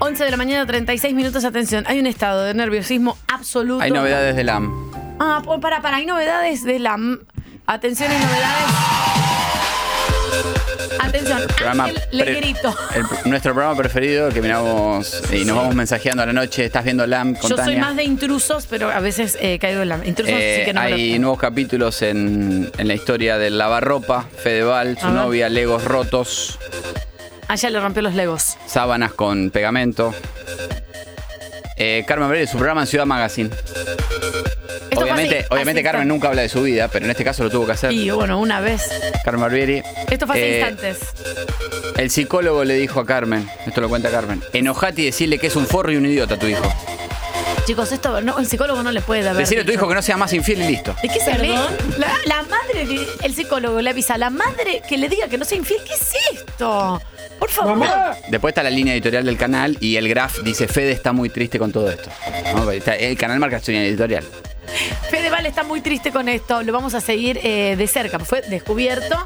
11 de la mañana, 36 minutos. Atención, hay un estado de nerviosismo absoluto. Hay novedades de LAM. Ah, para, para, hay novedades de la. Atención, hay novedades. Atención, Programa Ángel el- nuestro programa preferido que miramos y nos vamos mensajeando a la noche. Estás viendo LAM con Yo soy más de intrusos, pero a veces eh, caigo en la. Intrusos Eh, sí que no me hay nuevos capítulos en, en la historia del lavarropa, Fedeval, su novia, Legos rotos, Ah, ya le rompió los legos. sábanas con pegamento. Eh, Carmen Breve, su programa en Ciudad Magazine. Esto fue obviamente, así, obviamente Carmen instantes. nunca habla de su vida, pero en este caso lo tuvo que hacer. Y bueno, una vez. Carmen Barbieri. Esto fue hace Eh, instantes. El psicólogo le dijo a Carmen, esto lo cuenta Carmen, enojate y decirle que es un forro y un idiota a tu hijo. Chicos, esto no, el psicólogo no le puede haber. Decirle a tu hijo que no sea más infiel y listo. ¿De qué se ve? La, la madre, el psicólogo le avisa a la madre que le diga que no sea infiel. ¿Qué es esto? Por favor. Después está la línea editorial del canal y el graph dice Fede está muy triste con todo esto. ¿no? Está- El canal marca su línea editorial. Fedeval está muy triste con esto. Lo vamos a seguir eh, de cerca. Fue descubierto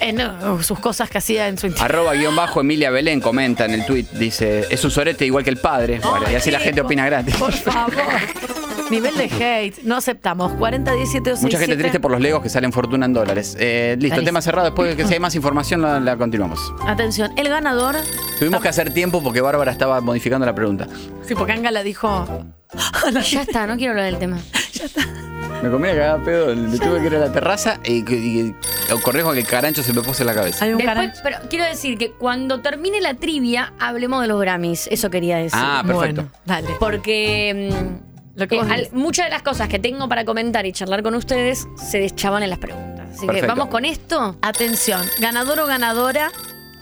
en uh, sus cosas que hacía en su interior. Arroba guion bajo Emilia Belén comenta en el tweet, dice, es un sorete igual que el padre. Bueno, y así la gente opina gratis. Por favor. Nivel de hate. No aceptamos. 40, 17 o Mucha gente triste por los legos que salen fortuna en dólares. Eh, listo, Clarísimo. tema cerrado. Después de que si hay más información la, la continuamos. Atención, el ganador. Tuvimos que hacer tiempo porque Bárbara estaba modificando la pregunta. Sí, porque Angala dijo. Ya está, no quiero hablar del tema. Me comí cagada pedo, le tuve que ir a la terraza y, y, y corrijo que el carancho se me puso en la cabeza. Hay un Después, canal. pero quiero decir que cuando termine la trivia, hablemos de los Grammys. Eso quería decir. Ah, perfecto. Bueno, dale. Porque mm, Lo que eh, al- muchas de las cosas que tengo para comentar y charlar con ustedes se deschaban en las preguntas. Así que vamos con esto. Atención, ganador o ganadora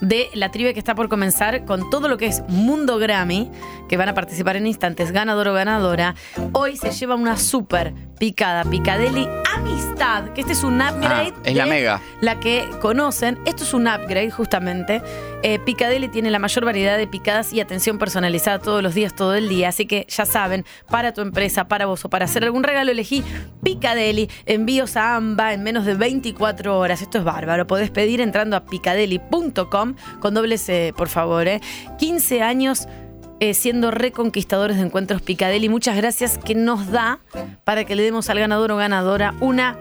de la trivia que está por comenzar con todo lo que es Mundo Grammy, que van a participar en instantes, ganador o ganadora. Hoy se lleva una super picada, Picadeli Amistad, que este es un upgrade. Ah, es la de mega. La que conocen. Esto es un upgrade, justamente. Eh, Picadeli tiene la mayor variedad de picadas y atención personalizada todos los días, todo el día. Así que ya saben, para tu empresa, para vos o para hacer algún regalo, elegí Picadeli. Envíos a AMBA en menos de 24 horas. Esto es bárbaro. Podés pedir entrando a picadeli.com con doble C, por favor. eh. 15 años eh, siendo reconquistadores de encuentros Picadeli. Muchas gracias que nos da para que le demos al ganador o ganadora una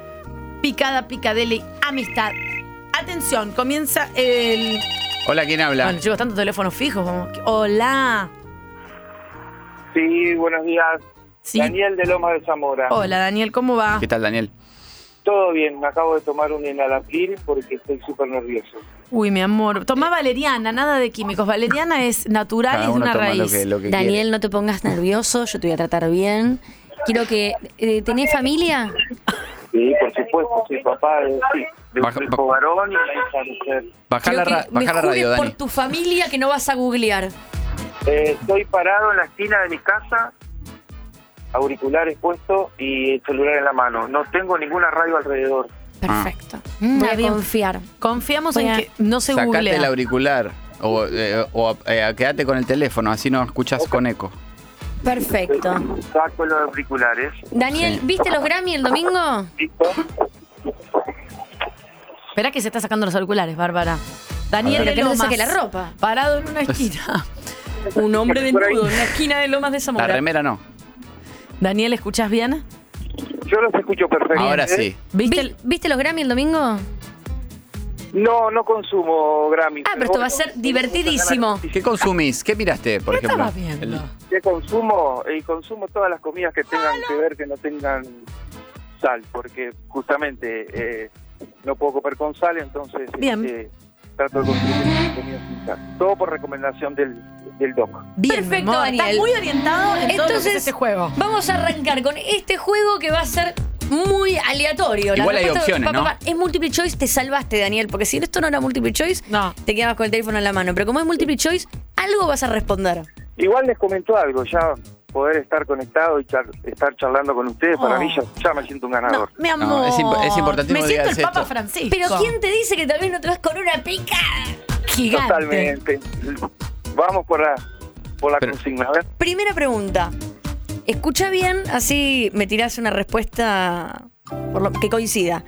picada Picadeli amistad. Atención, comienza el. Hola, ¿quién habla? Bueno, chicos, tantos teléfonos fijos. como Hola. Sí, buenos días. Sí. Daniel de Loma de Zamora. Hola, Daniel, ¿cómo va? ¿Qué tal, Daniel? Todo bien, me acabo de tomar un enalapril porque estoy súper nervioso. Uy, mi amor. Toma valeriana, nada de químicos. Valeriana es natural y Cada es de una raíz. lo que, lo que Daniel, no te pongas nervioso, yo te voy a tratar bien. Quiero que... Eh, ¿Tenés familia? Sí, por supuesto, soy papá de, sí, de Baja- un hijo varón y una hija. Baja la, ra- me baja la radio, por Dani. tu familia que no vas a googlear. Eh, estoy parado en la esquina de mi casa, auriculares puestos y el celular en la mano. No tengo ninguna radio alrededor. Perfecto. Mm, Voy a confiar. Confiamos Voy en a- que no se Sacate googlea. el auricular o, eh, o, eh, quédate con el teléfono, así no escuchas con eco. Perfecto. Saco los auriculares. Daniel, Sí. ¿viste los Grammy el domingo? ¿Listo? Espera que se está sacando los auriculares, Bárbara. Daniel Pero de que no se Lomas, saque la ropa. Parado en una esquina. Un hombre desnudo en la esquina de Lomas de La Zamora. remera no. Daniel, ¿escuchas bien? Yo los escucho perfectamente. Ahora sí. ¿Viste? ¿Vi- el- ¿Viste los Grammy el domingo? No, no consumo Grammy. Ah, pero esto va a ser divertidísimo. ¿Qué consumís? ¿Qué miraste, por ¿Qué ejemplo? estabas viendo? El- ¿Qué consumo? Y consumo todas las comidas que tengan que ver que no tengan sal, porque justamente eh, no puedo comer con sal, entonces Bien. este, trato de sin sal. Todo por recomendación del, del doc. Bien, Perfecto, amor. Estás Daniel. muy orientado en todo lo que es Entonces, este juego. vamos a arrancar con este juego que va a ser muy aleatorio. La Igual hay respuesta- opciones, ¿no? Es multiple choice, te salvaste, Daniel, porque si esto no era multiple choice, No. te quedabas con el teléfono en la mano. Pero como es multiple choice, algo vas a responder. Igual les comento algo, ya poder estar conectado y char- estar charlando con ustedes, para Oh. mí ya, ya me siento un ganador. No, mi amor. No, es imp- es importantísimo Me siento el Papa esto. Francisco. Pero ¿quién te dice que también no te vas con una pica? Gigante. Totalmente. Vamos por la, por la Pero- consigna. A ver. Primera pregunta. Escucha bien, así me tirás una respuesta por lo que coincida.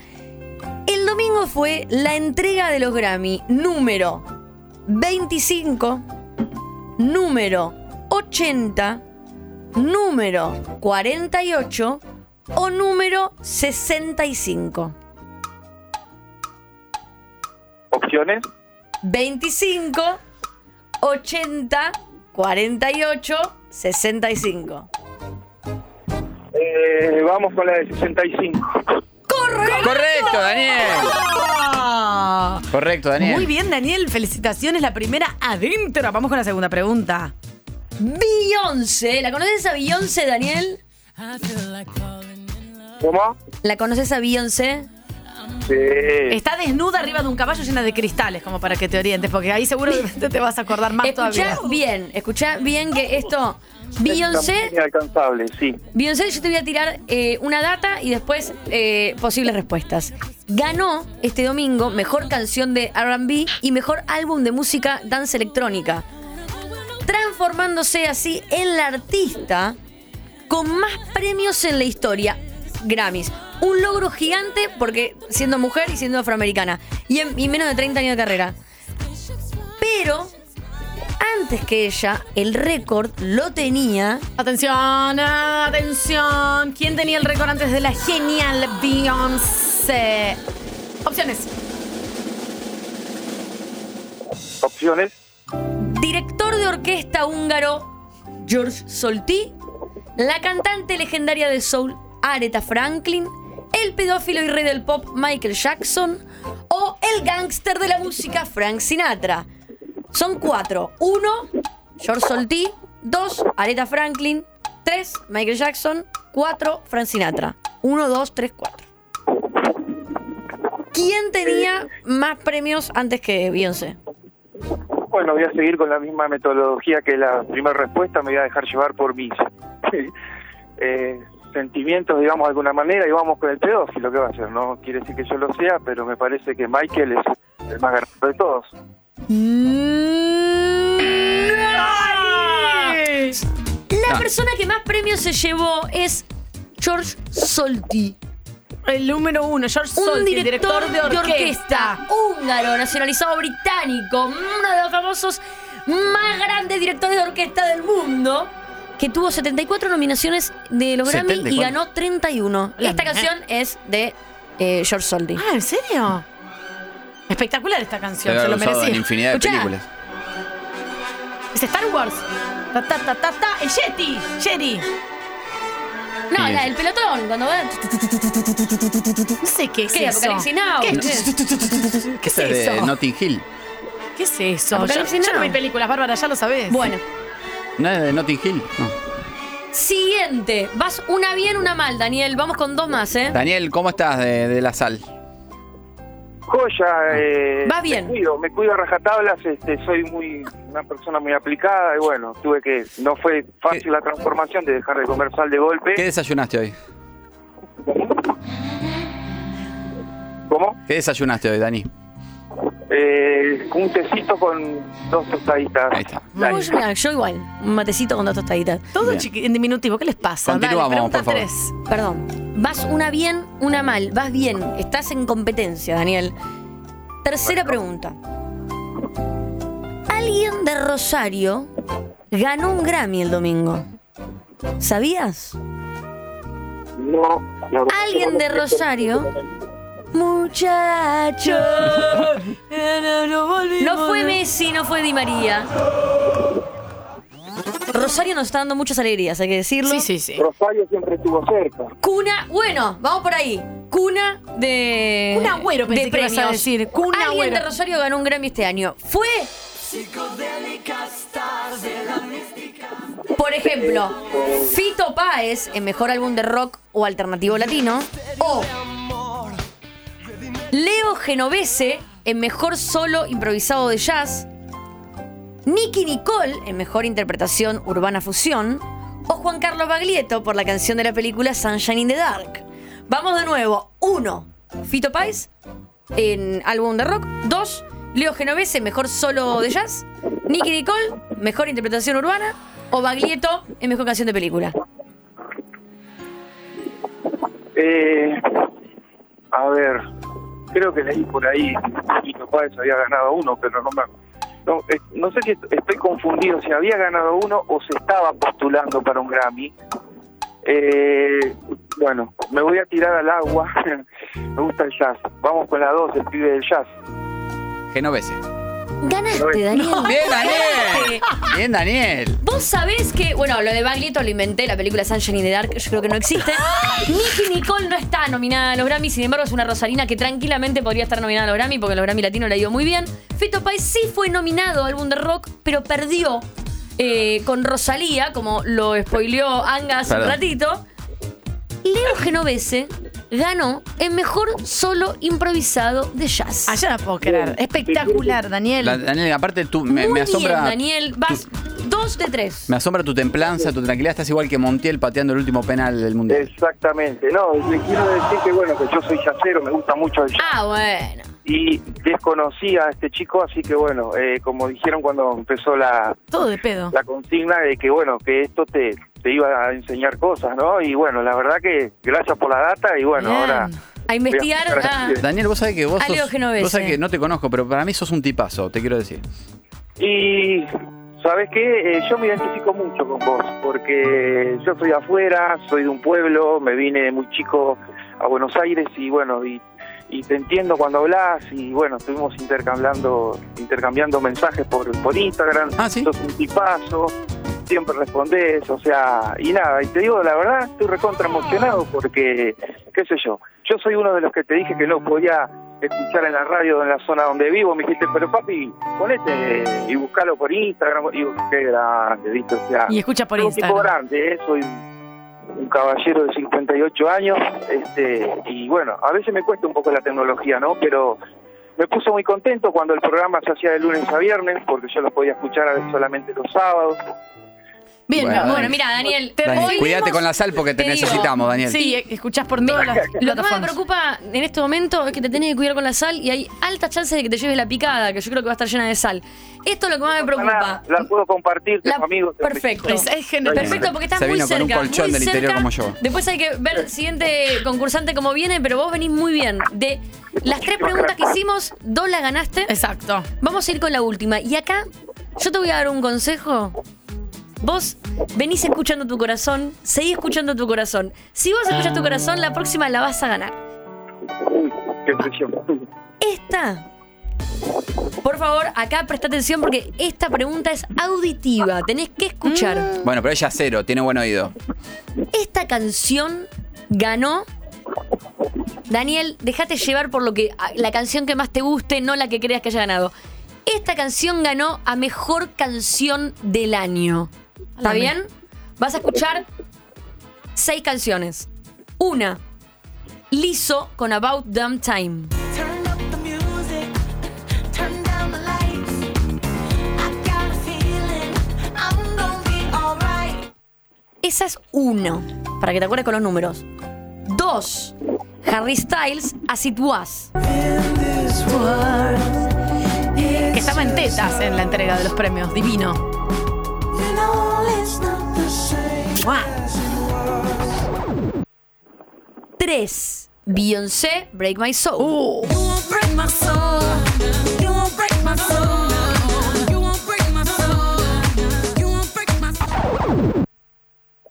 El domingo fue la entrega de los Grammy número 25, número 80, número 48 o número 65? Opciones. 25, 80, 48, 65. Eh, vamos con la de 65. Correcto, Daniel. Ah. Correcto, Daniel. Muy bien, Daniel. Felicitaciones. La primera adentro. Vamos con la segunda pregunta. Beyoncé, ¿la conoces a Beyoncé, Daniel? ¿Cómo? ¿La conoces a Beyoncé? Sí. Está desnuda arriba de un caballo llena de cristales, como para que te orientes, porque ahí seguramente te vas a acordar más Escuchá todavía. bien, escuchá bien que esto. Beyoncé, inalcanzable, sí. Beyoncé, yo te voy a tirar eh, una data y después eh, posibles respuestas. Ganó este domingo mejor canción de RB y mejor álbum de música dance electrónica, transformándose así en la artista con más premios en la historia. Grammys. Un logro gigante porque siendo mujer y siendo afroamericana. Y, en, y menos de 30 años de carrera. Pero antes que ella, el récord lo tenía Atención, atención. ¿Quién tenía el récord antes de la genial Beyoncé? Opciones. Opciones. director orquesta húngaro George Solti, la cantante legendaria de soul Aretha Franklin, el pedófilo y rey del pop Michael Jackson o el gángster de la música Frank Sinatra. Son cuatro. Uno, George Solti. Dos, Aretha Franklin. Tres, Michael Jackson. Cuatro, Frank Sinatra. Uno, dos, tres, cuatro. ¿Quién tenía más premios antes que Beyoncé? Bueno, voy a seguir con la misma metodología que la primera respuesta. Me voy a dejar llevar por mis eh, sentimientos, digamos, de alguna manera, y vamos con el pedófilo. ¿Qué va a hacer? No quiere decir que yo lo sea, pero me parece que Michael es el más ganador de todos. La No. persona que más premios se llevó es George Solti, El número uno, George un Solti, el director, director de orquesta. húngaro, nacionalizado británico, uno de los famosos más grandes directores de orquesta del mundo, que tuvo 74 nominaciones de los Grammy y 74. ganó 31. La Esta canción es de eh, George Solti. Ah, ¿en serio? Espectacular esta canción, se lo usado en merecía. infinidad de Escuchá. películas. Es Star Wars. Ta, ta, ta, ta, ta. El Yeti. Yeti. No, la del pelotón, cuando va... No sé qué es ¿Qué? eso. Apocalipsis Now. ¿Qué, ¿Qué ¿Qué es de eso? Notting Hill. ¿Qué es eso? Yo, Apocalipsis yo no Now. vi películas, Bárbara, ya lo sabés. Bueno, ¿No es de Notting Hill? No. siguiente. Vas una bien, una mal, Daniel. Vamos con dos más, ¿eh? Daniel, ¿cómo estás de, de la sal? Joya, eh, Vas bien. Me cuido, me cuido a rajatablas, este, soy muy una persona muy aplicada y bueno, tuve que, no fue fácil ¿Qué? la transformación de dejar de comer sal de golpe. ¿Qué desayunaste hoy? ¿Cómo? ¿Qué desayunaste hoy, Dani? Eh, un tecito con dos tostaditas. Ahí está. Yo, igual. Un matecito con dos tostaditas. Todo en diminutivo. ¿Qué les pasa? Continuamos, Dale, pregunta por favor. tres. Perdón. Vas una bien, una mal. Vas bien. Estás en competencia, Daniel. Tercera pregunta. Alguien de Rosario ganó un Grammy el domingo. ¿Sabías? No, verdad Alguien de no. Rosario. Muchacho. No fue Messi, no fue Di María. Rosario nos está dando muchas alegrías, hay que decirlo. Sí, sí, sí. Rosario siempre estuvo cerca. Cuna, bueno, vamos por ahí. Cuna de. Kun Agüero pensé de que ibas a premios. decir. Kun Alguien Agüero. de Rosario ganó un Grammy este año. Fue. Por ejemplo, Fito Páez en mejor álbum de rock o alternativo latino. O Leo Genovese en mejor solo improvisado de jazz. Nicky Nicole en mejor interpretación urbana fusión. O Juan Carlos Baglietto por la canción de la película Sunshine in the Dark. Vamos de nuevo. Uno, Fito Páez en álbum de rock. Dos, Leo Genovese, mejor solo de jazz. Nicky Nicole, mejor interpretación urbana. O Baglietto en mejor canción de película. Eh, a ver, creo que leí por ahí, mi papá había ganado uno, pero no eh, no sé si est- estoy confundido, si había ganado uno o se estaba postulando para un Grammy. Eh, bueno, me voy a tirar al agua. me gusta el jazz. Vamos con la dos, el pibe del jazz. Genovese. Ganaste, Daniel. Bien, Daniel. Bien, Daniel. Vos sabés que, bueno, lo de Baglietto lo inventé, la película Sunshine in the Dark, yo creo que no existe. Nicky Nicole no está nominada a los Grammy, sin embargo es una Rosalina que tranquilamente podría estar nominada a los Grammy porque los Grammy Latino le ha ido muy bien. Fito Páez sí fue nominado a álbum de rock, pero perdió eh, con Rosalía, como lo spoileó Anga hace un Perdón. ratito. Leo Genovese ganó el mejor solo improvisado de jazz. Allá no puedo creer. Espectacular, Daniel. La- Daniel, aparte tú me, Muy me asombra. bien, Daniel. Vas dos de tres. Me asombra tu templanza, tu tranquilidad. Estás igual que Montiel pateando el último penal del mundial. Exactamente. No, le quiero decir que bueno, que yo soy jazzero, me gusta mucho el jazz. Ah, bueno. Y desconocía a este chico, así que bueno, eh, como dijeron cuando empezó la, Todo de pedo. la consigna de que bueno, que esto te, te iba a enseñar cosas, ¿no? Y bueno, la verdad que gracias por la data y bueno, Bien. ahora... A investigar. Ah, Daniel, vos sabés que vos sos, vos sabés que no te conozco, pero para mí sos un tipazo, te quiero decir. Y sabes qué, Eh, yo me identifico mucho con vos, porque yo soy de afuera, soy de un pueblo, me vine muy chico a Buenos Aires y bueno, y, y te entiendo cuando hablas y bueno, estuvimos intercambiando intercambiando mensajes por, por Instagram, Ah, ¿sí? sos un tipazo, siempre respondés, o sea, y nada, y te digo la verdad, estoy recontra emocionado porque, qué sé yo, yo soy uno de los que te dije que no podía escuchar en la radio en la zona donde vivo, me dijiste, pero papi, ponete y buscalo por Instagram, y digo, qué grande, ¿viste? O sea, Y escucha por soy un tipo Instagram. grande, ¿eh? soy un caballero de 58 años, este, y bueno, a veces me cuesta un poco la tecnología, ¿no? Pero me puso muy contento cuando el programa se hacía de lunes a viernes, porque yo lo podía escuchar a veces solamente los sábados. Bien, Bueno, mira, Daniel. Daniel, hoy cuídate con la sal porque te, necesitamos, Daniel. Sí, escuchás por todas las Lo que más me preocupa en este momento es que te tenés que cuidar con la sal y hay altas chances de que te lleves la picada, que yo creo que va a estar llena de sal. Esto es lo que más me preocupa. La puedo compartir, tengo amigos. perfecto. Es, es genial. Perfecto, porque estás Se muy vino con cerca. un colchón muy del interior cerca. como yo. Después hay que ver el siguiente concursante cómo viene, pero vos venís muy bien. De las tres preguntas que hicimos, dos las ganaste. Exacto. Vamos a ir con la última. Y acá, yo te voy a dar un consejo. Vos venís escuchando tu corazón, seguí escuchando tu corazón. Si vos escuchas tu corazón, la próxima la vas a ganar. Uy, qué presión. Esta. Por favor, acá presta atención porque esta pregunta es auditiva. Tenés que escuchar. Bueno, pero ella cero, tiene buen oído. Esta canción ganó. Daniel, déjate llevar por lo que la canción que más te guste, no la que creas que haya ganado. Esta canción ganó a mejor canción del año. ¿Está bien? Vas a escuchar seis canciones. Una, Liso con About Damn Time. Esa es uno, para que te acuerdes con los números. Dos, Harry Styles, As It Was. Que estaba en tetas en la entrega de los premios. Divino. You know it's not the same. ¡Mua! Tres, Beyoncé, Break My Soul. Uh.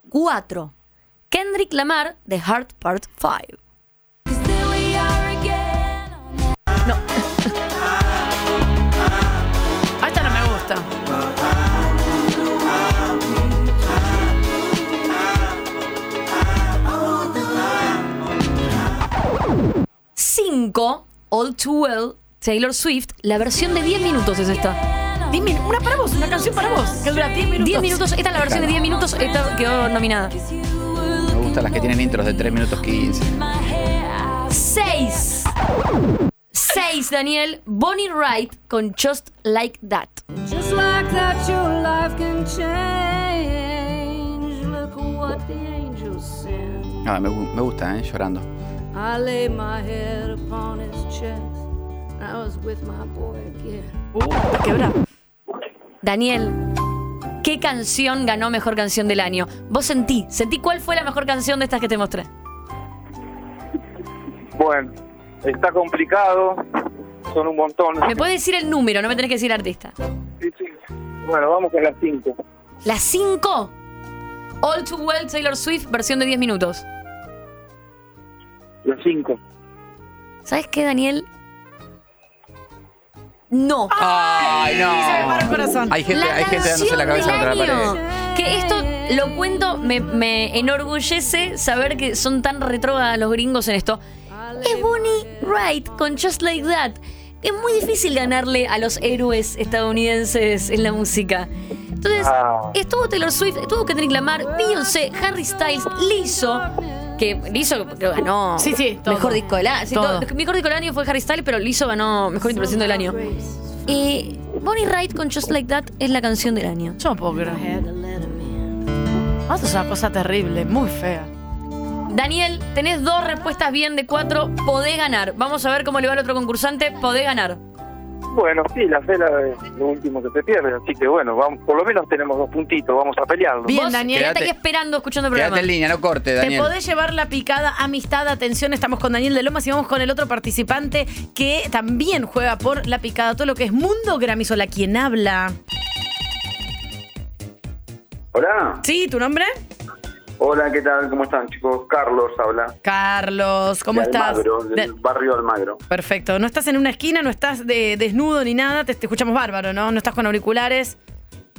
Cuatro, Kendrick Lamar, The Heart Part 5. There we are again. a esta no me gusta. Cinco, All Too Well, Taylor Swift. La versión de 10 minutos es esta. Dime, una para vos, una canción para vos. Que dura 10 minutos. 10 minutos, esta es la versión de 10 minutos, esta quedó nominada. Me gustan las que tienen intros de 3 minutos 15. Seis. Seis, Daniel. Bonnie Wright con Just Like That. Just like that, your life can change. Look what the angels send. Ah, me, gu- me gusta, ¿eh? Llorando. I lay my head upon his chest. I was with my boy again. Uh. Daniel, ¿qué canción ganó mejor canción del año? Vos sentí, sentí cuál fue la mejor canción de estas que te mostré. Bueno, está complicado, son un montón. Me puedes decir el número, no me tenés que decir artista. Bueno, vamos con las 5. Las 5. All Too Well Taylor Swift, versión de 10 minutos. Las 5. ¿Sabes qué, Daniel? No. Ay, Se me paró el no. corazón. Hay gente, hay gente dándose la cabeza contra la pared. Que esto lo cuento, me, me enorgullece saber que son tan retrógradas los gringos en esto. Es Bonnie Wright con Just Like That. Es muy difícil ganarle a los héroes estadounidenses en la música. Entonces, Ah. estuvo Taylor Swift, estuvo Kendrick Lamar, Beyoncé, Harry Styles, Lizzo, que Lizzo creo ganó Sí, sí, todo. mejor disco del año. Sí, Todo. todo. Mejor disco del año fue Harry Styles, pero Lizzo ganó mejor interpretación del año. Eh, Bonnie Wright con Just Like That es la canción del año. Yo no puedo creer. Esto es una cosa terrible, muy fea. Daniel, tenés dos respuestas bien de cuatro, podés ganar. Vamos a ver cómo le va al otro concursante, podés ganar. Bueno, sí, la fe es lo último que se pierde, así que bueno, vamos, por lo menos tenemos dos puntitos, vamos a pelearlo. Bien, Daniel. quedate Quédate- ahí esperando, escuchando el programa. Quédate en línea, no corte, Te Daniel. podés llevar la picada amistad, atención, estamos con Daniel de Lomas y vamos con el otro participante que también juega por la picada, todo lo que es Mundo Gramisola. ¿Quién habla? Hola, Sí, ¿tu nombre? Hola, ¿qué tal? ¿Cómo están chicos? Carlos habla. Carlos, ¿cómo de estás? Almagro, del De- barrio Almagro. Perfecto, no estás en una esquina, no estás de- desnudo ni nada, te, te escuchamos bárbaro, ¿no? No estás con auriculares.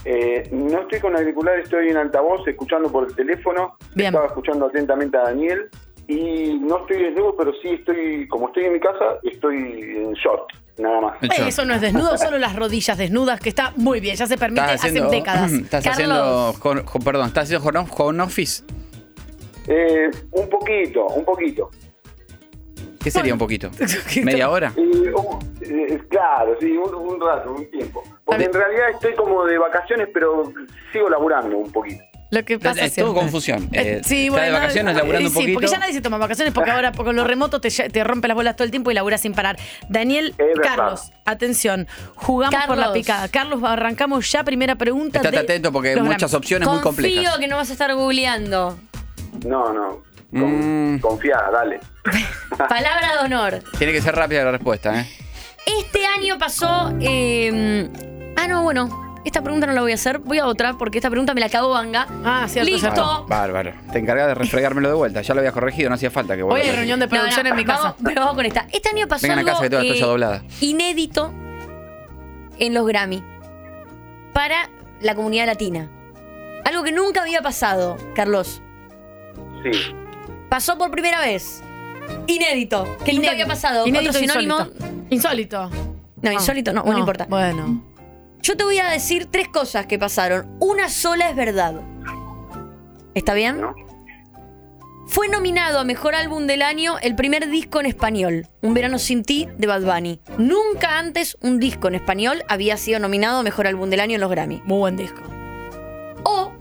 Eh, no estoy con auricular, estoy en altavoz, escuchando por el teléfono. Bien. Estaba escuchando atentamente a Daniel. Y no estoy desnudo, pero sí estoy, como estoy en mi casa, estoy en short, nada más. Eso no es desnudo, solo las rodillas desnudas, que está muy bien, ya se permite Estás hace haciendo, décadas. estás Carlos. haciendo, perdón, estás haciendo home, office. Eh, un poquito, un poquito. ¿Qué sería un poquito? ¿Media hora? Eh, un- eh, claro, sí, un, un rato, un tiempo. Porque en realidad estoy como de vacaciones, pero sigo laburando un poquito. Lo que pasa Es todo confusión. Eh, Eh, sí, está bueno, de vacaciones eh, laburando un sí, poquito. porque ya nadie se toma vacaciones porque ahora con lo remoto te, te rompe las bolas todo el tiempo y laburas sin parar. Daniel. Carlos, atención, jugamos por la picada. Carlos, arrancamos ya primera pregunta. Estate de atento porque hay muchas opciones muy Confío complejas. que no vas a estar googleando. No, no. Con- Mm. Confía, dale. Palabra de honor. Tiene que ser rápida la respuesta, ¿eh? Este año pasó. eh, ah, no, bueno. Esta pregunta no la voy a hacer. Voy a otra porque esta pregunta me la cagó Banga. Ah, cierto, Listo. cierto. Bárbaro. Te encargas de refregármelo de vuelta. Ya lo había corregido, no hacía falta que Hoy vuelva. hay reunión de No, no, producción en mi casa. Vamos, pero vamos con esta. Este año pasó Vengan a algo casa que tengo la toalla eh, doblada. inédito en los Grammy para la comunidad latina. Algo que nunca había pasado, Carlos. Sí. Pasó por primera vez. Inédito. Que nunca había pasado. Inédito, Otro sinónimo. insólito. Insólito. No, insólito no, bueno, no importa. Bueno. Yo te voy a decir tres cosas que pasaron. Una sola es verdad. ¿Está bien? ¿No? Fue nominado a Mejor Álbum del Año el primer disco en español, Un Verano Sin Ti, de Bad Bunny. Nunca antes un disco en español había sido nominado a Mejor Álbum del Año en los Grammy. Muy buen disco. O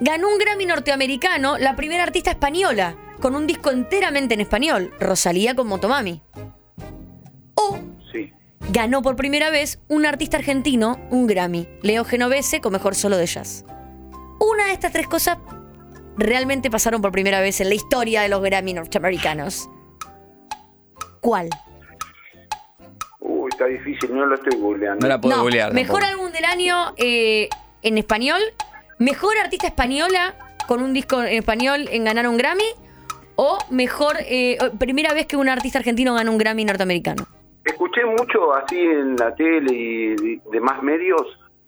ganó un Grammy norteamericano la primera artista española, con un disco enteramente en español, Rosalía con Motomami. Ganó por primera vez un artista argentino un Grammy, Leo Genovese con Mejor Solo de Jazz. Una de estas tres cosas realmente pasaron por primera vez en la historia de los Grammy norteamericanos. ¿Cuál? Uy, está difícil, no lo estoy googleando. No la puedo No, googlear. mejor tampoco. álbum del año eh, en español, mejor artista española con un disco en español en ganar un Grammy o mejor eh, primera vez que un artista argentino gana un Grammy norteamericano. Escuché mucho así en la tele y de- demás medios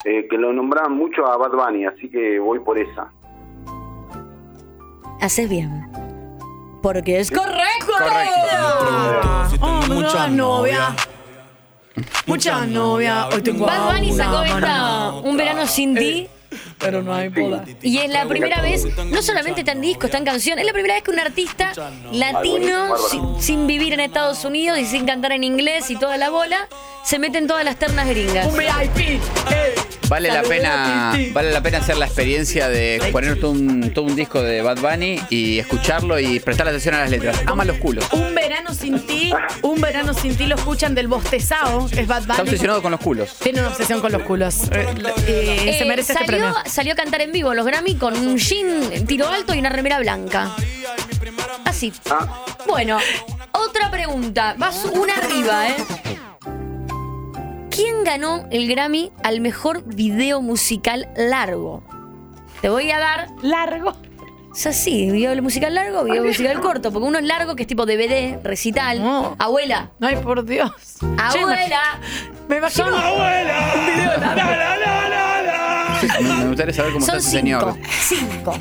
eh, que lo nombraban mucho a Bad Bunny, así que voy por esa. Haces bien. Porque es correcto. Oh, muchas novias. Muchas novias. Hoy tengo a Bad Bunny sacó esta. Un verano sin ti. Pero no hay boda. Y es la primera vez, no solamente está en disco, está en canción, es la primera vez que un artista latino, sin, sin vivir en Estados Unidos y sin cantar en inglés y toda la bola, se mete en todas las ternas gringas. Un VIP. eh. Vale la pena, vale la pena hacer la experiencia de poner todo un, todo un disco de Bad Bunny y escucharlo y prestar atención a las letras. Ama los culos. Un verano sin ti, un verano sin ti lo escuchan del bostezado, que es Bad Está Bunny. obsesionado con los culos. Tiene una obsesión con los culos. Eh, eh, se Eh, merece este salió, premio. salió a cantar en vivo los Grammy con un jean tiro alto y una remera blanca. Así. Ah, Bueno, otra pregunta. Vas una arriba, ¿eh? ¿Quién ganó el Grammy al mejor video musical largo? Te voy a dar. Largo. O sea, sí, video musical largo, video musical corto. Porque uno es largo, que es tipo DVD, recital. No. Abuela. Ay, por Dios. Abuela. Me imagino. Me gustaría saber cómo Son está ese señor. cinco.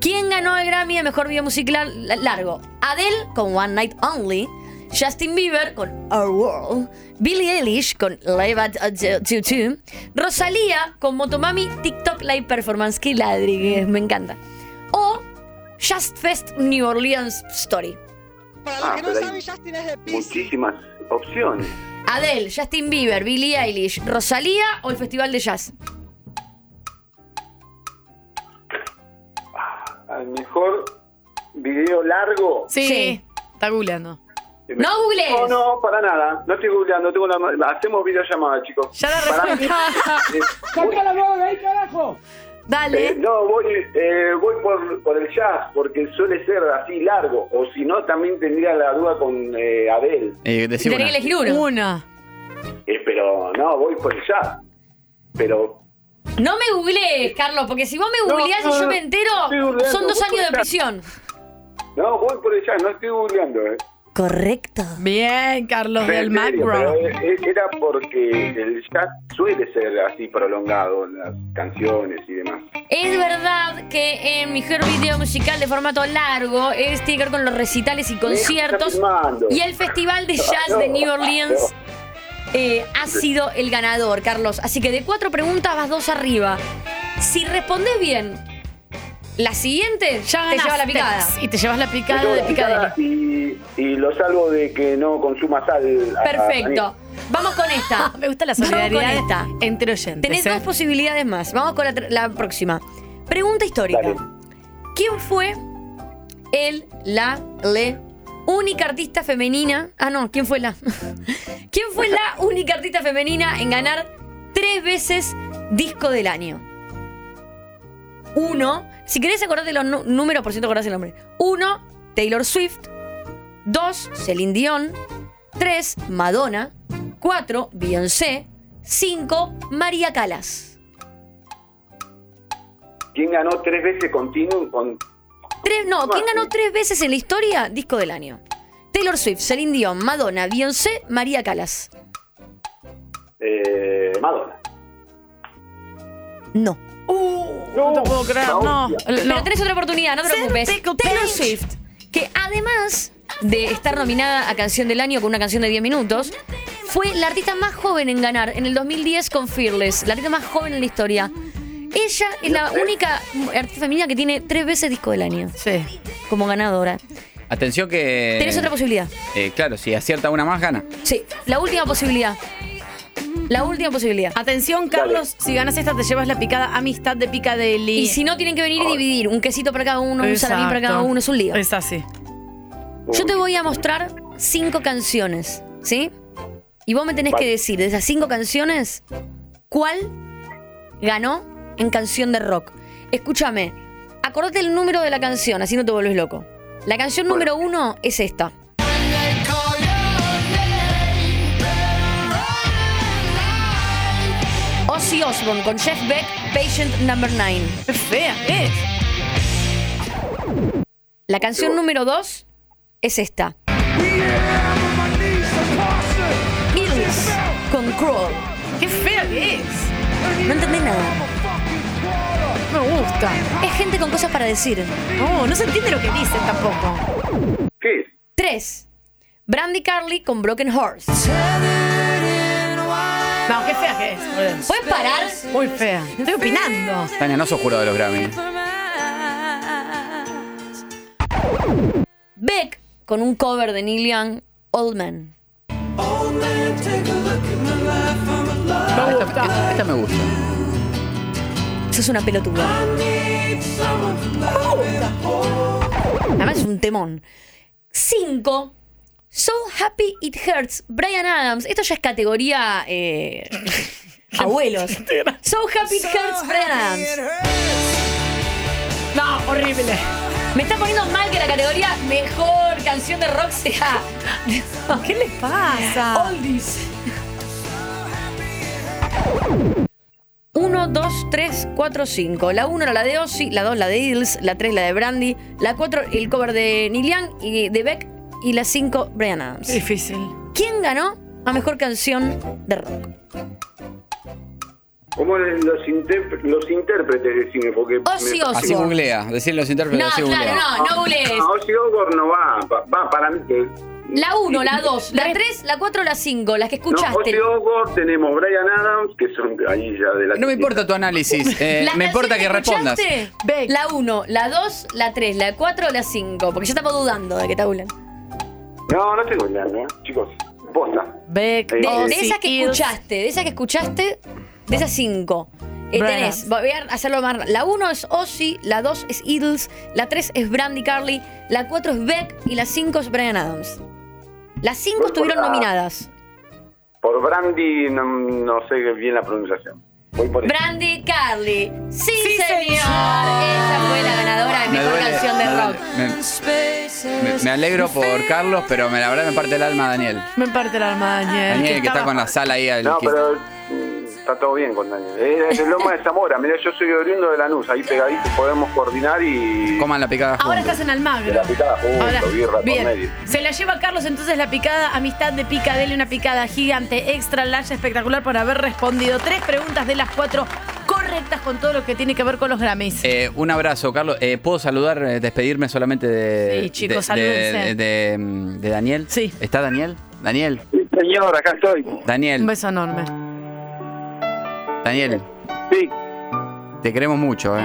¿Quién ganó el Grammy a mejor video musical la- largo? Adele con One Night Only. Justin Bieber con Our World. Billie Eilish con Live at at 22. Rosalía con Motomami TikTok Live Performance. Que ladri, que me encanta. O Just Fest New Orleans Story. Ah, pero hay muchísimas opciones. Adele, Justin Bieber, Billie Eilish, Rosalía o el Festival de Jazz. Al mejor video largo. Sí. Sí. Está googleando. No googlees. No, no, para nada. No estoy googleando. Tengo la... Hacemos videollamada, chicos. Ya la respuesta. eh, voy- Dale. eh, no, voy, eh, voy por, por el jazz, porque suele ser así largo. O si no, también tendría la duda con eh, Adele. Eh, una. que elegir uno. Una. Eh, pero no, voy por el jazz. Pero No me googlees, Carlos, porque si vos me googleás no, y yo me entero, son dos años de prisión. no, voy por el jazz. No estoy googleando. Eh. Correcto. Bien, Carlos del Macro. eh, era porque el jazz suele ser así prolongado, las canciones y demás. Es verdad que en mejor video musical de formato largo es tiene que ver con los recitales y conciertos. Y el Festival de Jazz de New Orleans eh, ha sido el ganador, Carlos. Así que de cuatro preguntas vas dos arriba. Si respondes bien la siguiente, Ya te lleva la picada. Y te llevas la picada de picadilly. Y, y lo salvo de que no consuma sal. a- a- Perfecto. Vamos con esta. Me gusta la Vamos con solidaridad esta. entre oyentes. Tenés ¿eh? dos posibilidades más. Vamos con la, próxima. Pregunta histórica. Dale. ¿Quién fue el, la, le, única artista femenina? Ah, no, ¿quién fue la? ¿Quién fue la única artista femenina en ganar tres veces disco del año? Uno, si querés acordarte los números, por cierto acordás el nombre. Uno, Taylor Swift. Dos, Celine Dion. Tres, Madonna. Cuatro, Beyoncé. Cinco, María Calas. ¿Quién ganó tres veces continuo con Tres, no, ¿quién ganó tres veces en la historia disco del año? Taylor Swift, Celine Dion, Madonna, Beyoncé, María Calas. eh, Madonna? No. No te puedo creer, no. Pero tenés otra oportunidad, no te preocupes. Taylor. Swift, que además de estar nominada a Canción del Año con una canción de 10 minutos, fue la artista más joven en ganar en el 2010 con Fearless, la artista más joven en la historia. Ella es la única artista femenina que tiene tres veces disco del año Sí. como ganadora. Atención que. Tenés otra posibilidad. Eh, claro, si acierta una más, gana. Sí, la última posibilidad. La última posibilidad. Atención, Carlos, si ganas esta te llevas la picada amistad de Picadeli. Y si no, tienen que venir y dividir. Un quesito para cada uno, un salamín para cada uno, es un lío. Es así. Yo te voy a mostrar cinco canciones, ¿sí? Y vos me tenés Vale. que decir de esas cinco canciones, ¿cuál ganó en canción de rock? Escúchame, acordate el número de la canción, así no te vuelves loco. La canción número uno es esta. Ozzy Osbourne con Jeff Beck, Patient Number 9. Qué fea es. La canción número 2 es esta. Beatles con Crawl. Qué fea que es. No entendés nada. Me gusta. Es gente con cosas para decir. No, no se entiende lo que dicen tampoco. ¿Qué es? 3. Brandy Carly con Broken Horse. No, qué fea que es. ¿Puedes parar? Muy fea. Estoy opinando. Tania, no sos jurado de los Grammy. Beck con un cover de Neil Young, Old Man. Ah, esta, esta- esta me gusta. Eso es una pelotuda. Además es un temón. 5. So Happy It Hurts, Brian Adams. Esto ya es categoría eh, abuelos. So Happy It Hurts, Brian Adams. No, horrible. Me está poniendo mal que la categoría mejor canción de rock sea ¿Qué les pasa? Oldies. 1, 2, 3, 4, 5. La 1 era la de Ozzy, la 2 la de Eagles, la 3 la de Brandy, la 4 el cover de Neil Young y de Beck y la 5 Brian Adams. Difícil. ¿Quién ganó a mejor canción de rock? ¿Cómo los, intérpre- los intérpretes de cine? Porque Ozzy me- Osbourne. Así googlea, decirle los intérpretes, No, así claro, googlea. no, no googlees. No, Ozzy Osbourne no va, va, va para mí que... La 1, la 2, la 3, la 4, la 5, las que No, escuchaste. Ozzy Osbourne, tenemos Brian Adams, que son ahí ya de la... No me importa tu análisis, eh, Las me importa que canciones respondas. escuchaste, Beck. La 1, la 2, la 3, la 4, la 5. Porque ya estamos dudando de que te hablan. No, no estoy googleando, ¿eh? chicos. Posta. Beck, De- De, de esas que escuchaste, de esas que escuchaste, de esas 5. Brian tenés, voy a hacerlo más. La 1 es Ozzy, la 2 es Eagles, la 3 es Brandy Carly, la 4 es Beck y la 5 es Brian Adams. Las 5 Voy por estuvieron la- nominadas. Por Brandy no, no sé bien la pronunciación. Brandy Carly. Sí, Sí, señor. señor. Ella fue la ganadora de Me mejor duele, canción de me rock. Me, me- me alegro por Carlos, pero me, la verdad me parte el alma Daniel. Me parte el alma, Daniel. Daniel, que está estaba- con la sala ahí. al- No, pero está todo bien con Daniel. Es de Loma de Zamora. Mira, yo soy oriundo de Lanús. Ahí pegadito podemos coordinar y... Coman la picada Ahora estás en Almagro. La picada juntos, Ahora, birra por bien. medio. Se la lleva Carlos entonces la picada Amistad de Picadeli, una picada gigante, extra large, espectacular por haber respondido tres preguntas de las cuatro correctas con todo lo que tiene que ver con los Grammys. Eh, un abrazo, Carlos. Eh, ¿Puedo saludar, eh, despedirme solamente de, Sí, chicos, de, de, salúdense. de- de Daniel? Sí. ¿Está Daniel? Daniel, Sí, señor, acá estoy. Daniel, Un beso enorme. Daniel, Sí. te queremos mucho, ¿eh?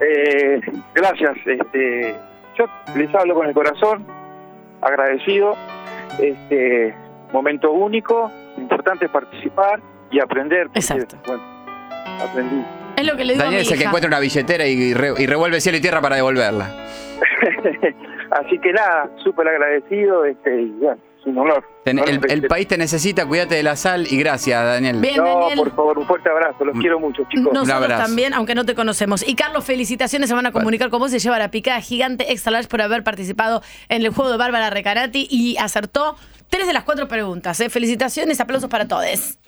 Eh, gracias. Este, yo les hablo con el corazón, agradecido. Este momento único, importante participar y aprender. porque, Exacto. Bueno, aprendí. Es lo que le digo Daniel a es mi el que encuentra una billetera y, re- y revuelve cielo y tierra para devolverla. Así que nada, súper agradecido. Este, y bueno, es un honor. Ten- el, el país te necesita, cuídate de la sal y gracias, Daniel. Bien, No, Daniel. por favor, un fuerte abrazo. Los quiero mucho, chicos. Un Nosotros abrazo. también, aunque no te conocemos. Y Carlos, felicitaciones, se van a comunicar con vos. Se lleva la picada gigante extra large por haber participado en el juego de Bárbara Recarati y acertó tres de las cuatro preguntas. ¿eh? Felicitaciones, aplausos para todos.